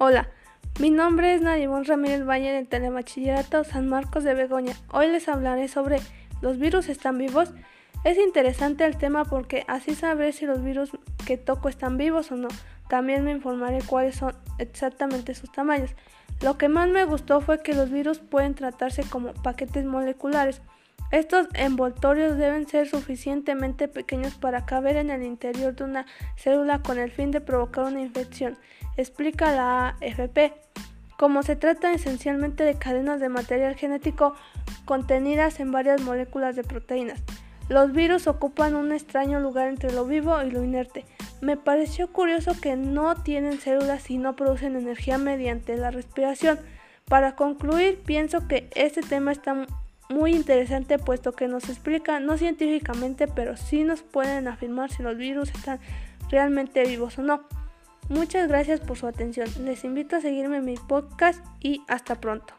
Hola, mi nombre es Nadimón Ramírez Valle del Telebachillerato San Marcos de Begoña. Hoy les hablaré sobre ¿los virus están vivos? Es interesante el tema porque así sabré si los virus que toco están vivos o no. También me informaré cuáles son exactamente sus tamaños. Lo que más me gustó fue que los virus pueden tratarse como paquetes moleculares. Estos envoltorios deben ser suficientemente pequeños para caber en el interior de una célula con el fin de provocar una infección, explica la AFP. Como se trata esencialmente de cadenas de material genético contenidas en varias moléculas de proteínas, los virus ocupan un extraño lugar entre lo vivo y lo inerte. Me pareció curioso que no tienen células y no producen energía mediante la respiración. Para concluir, pienso que este tema está muy interesante puesto que nos explica, no científicamente, pero sí nos pueden afirmar si los virus están realmente vivos o no. Muchas gracias por su atención. Les invito a seguirme en mi podcast y hasta pronto.